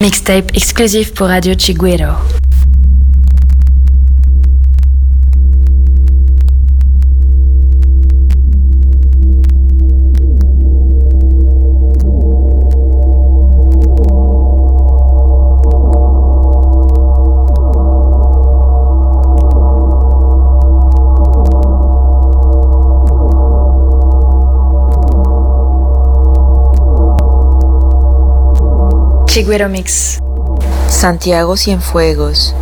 Mixtape exclusif pour Radio Chiguero. Chiguero Mix. Santiago Cienfuegos.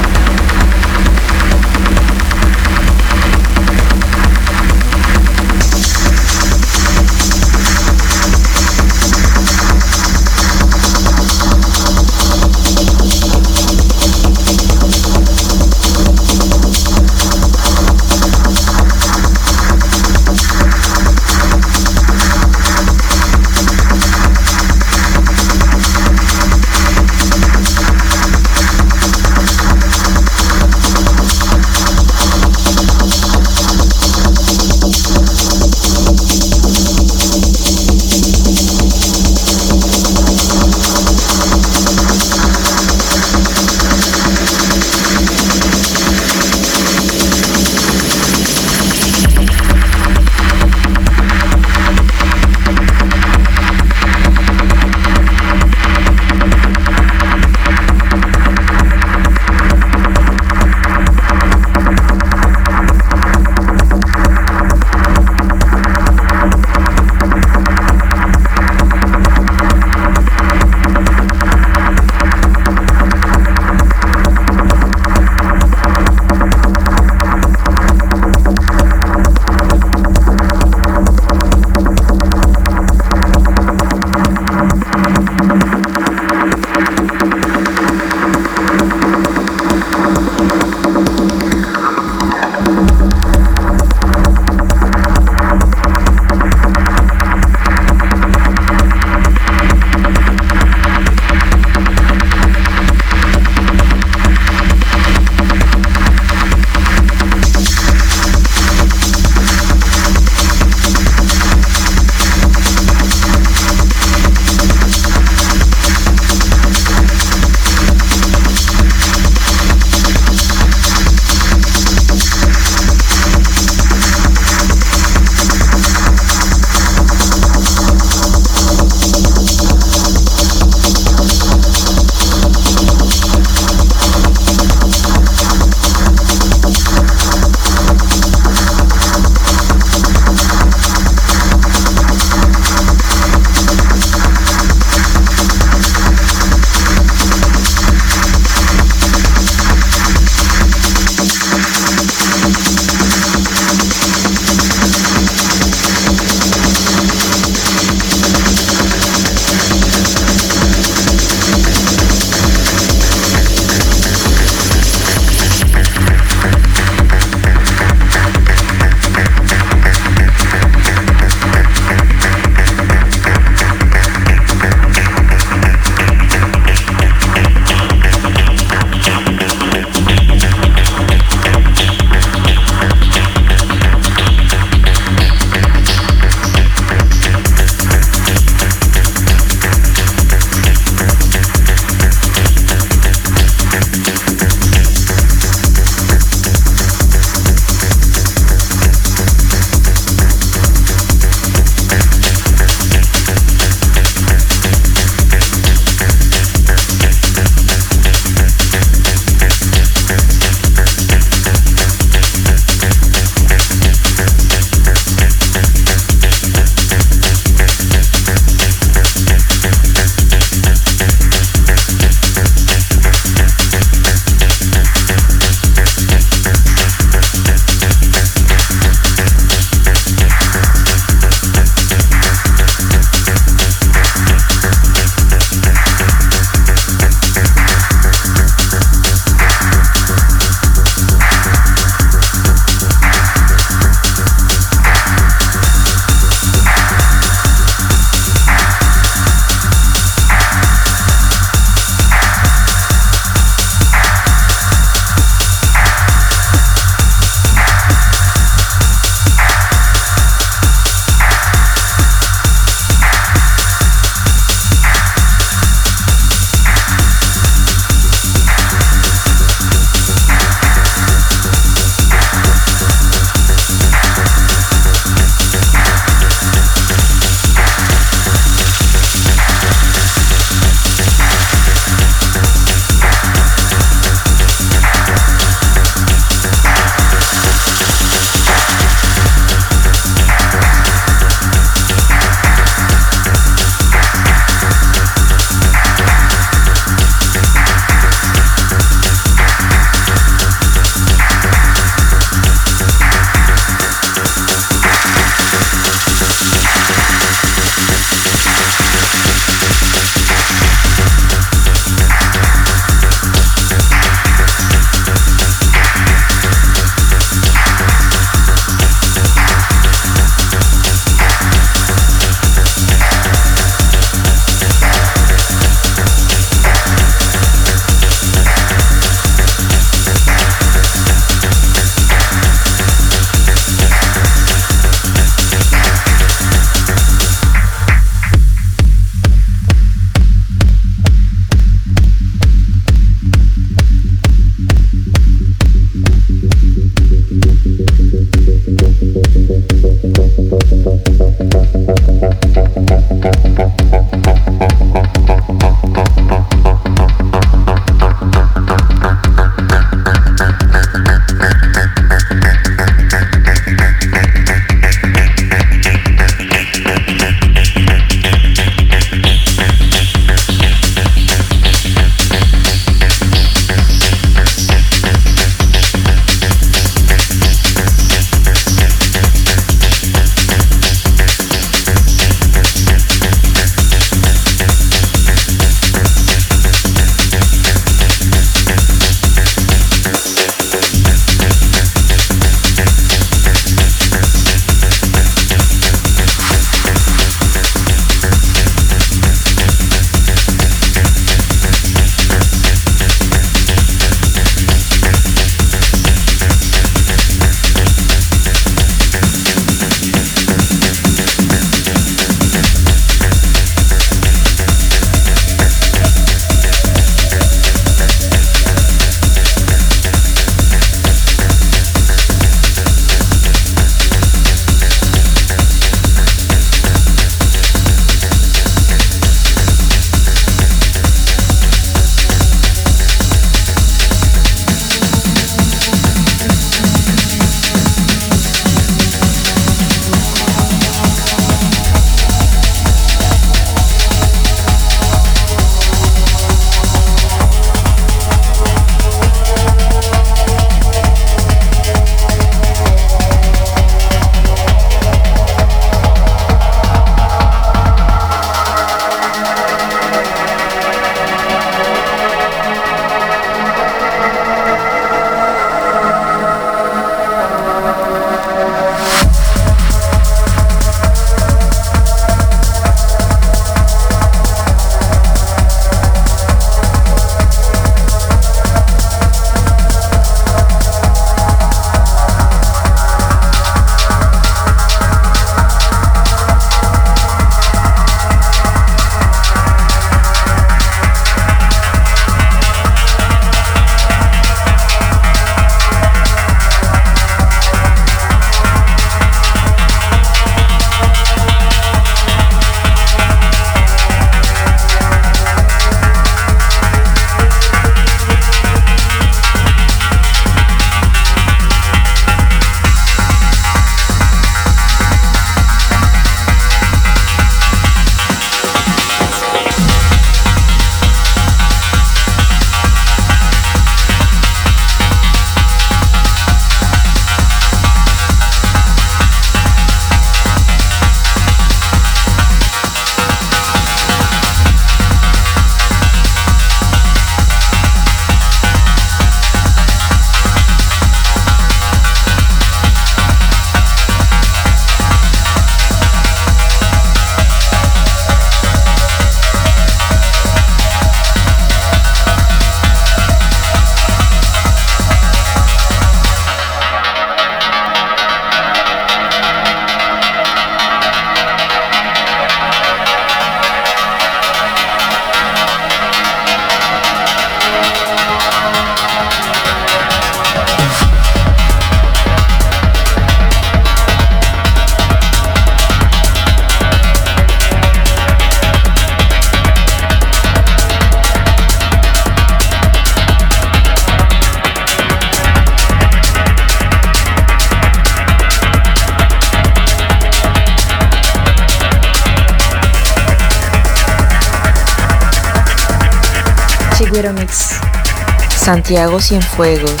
Santiago Cienfuegos.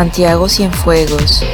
Santiago Cienfuegos.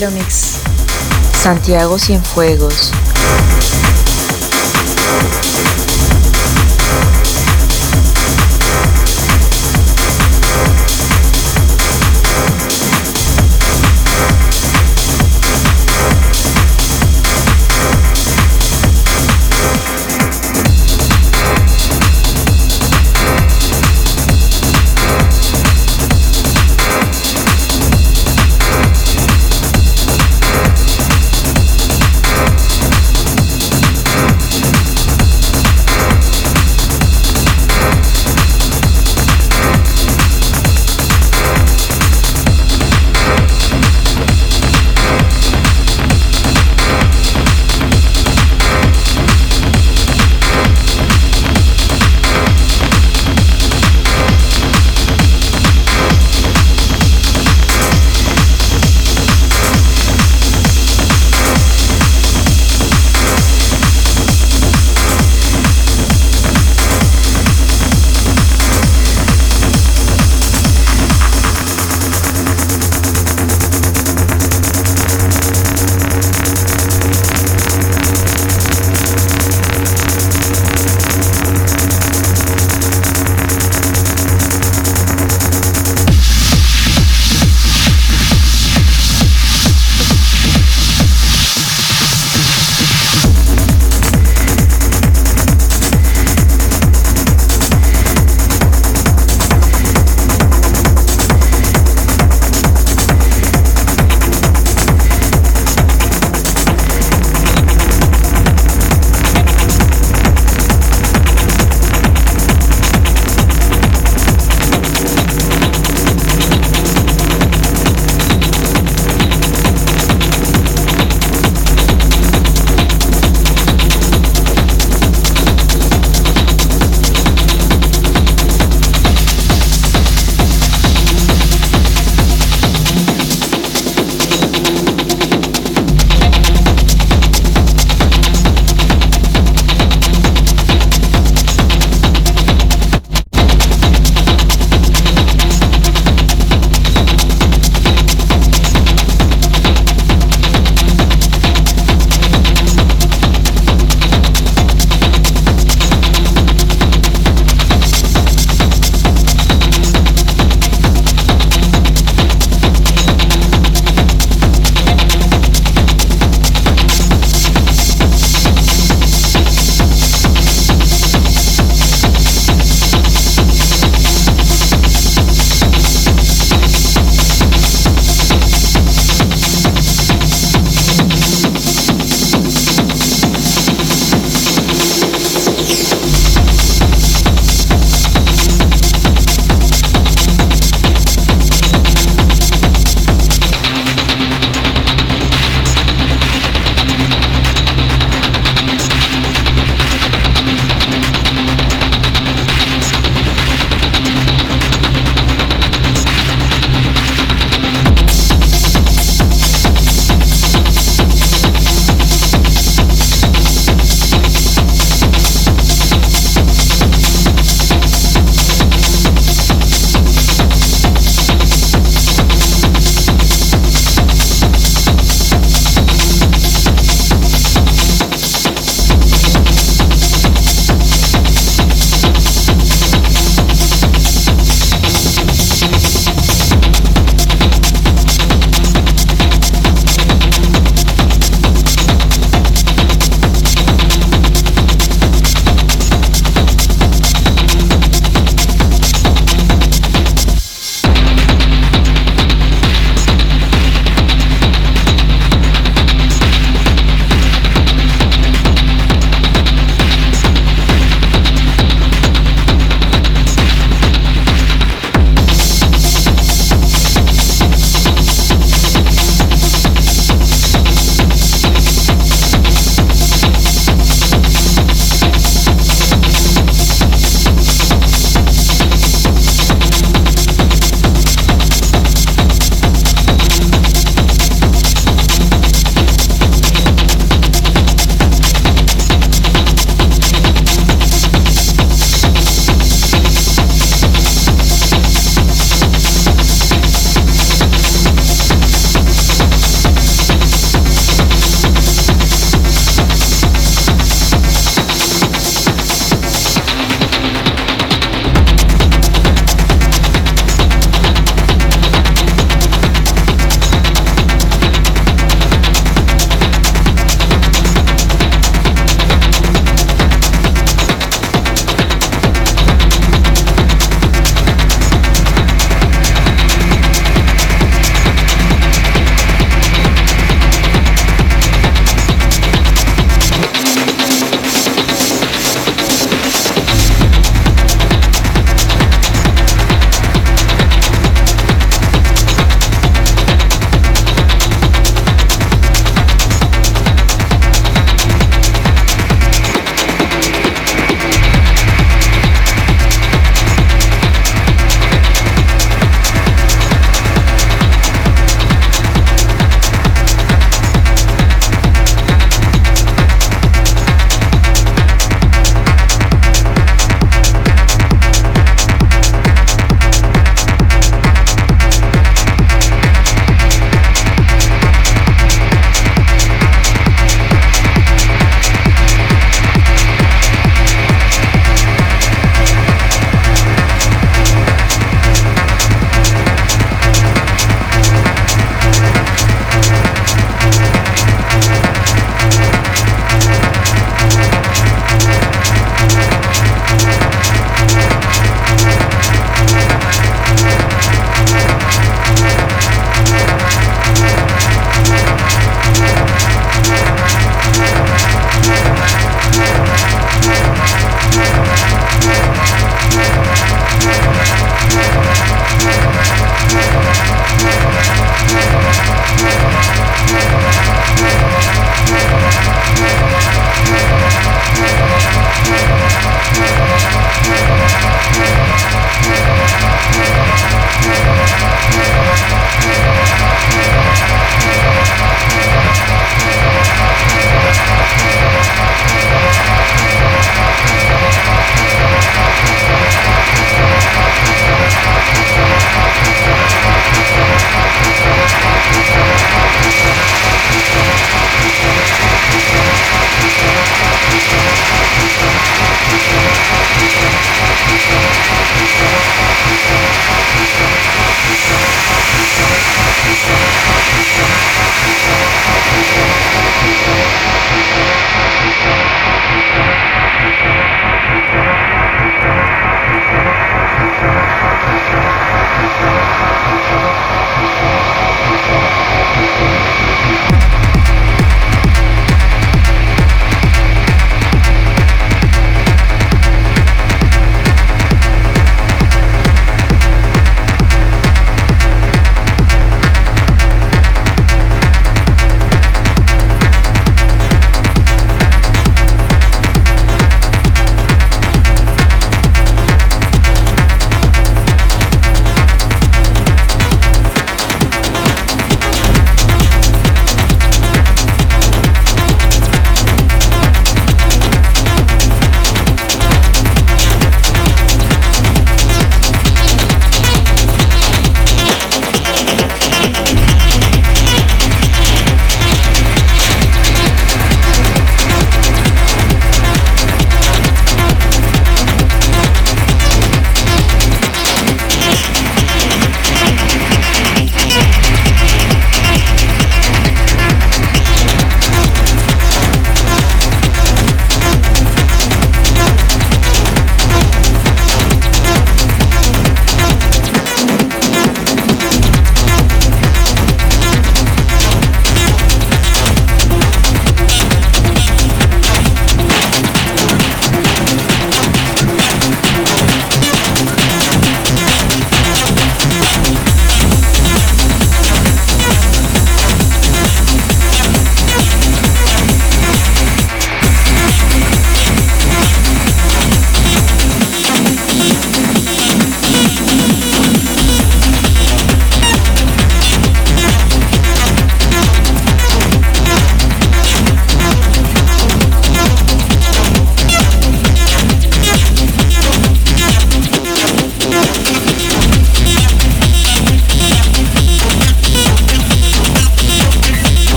Chigüero Mix. Santiago Cienfuegos.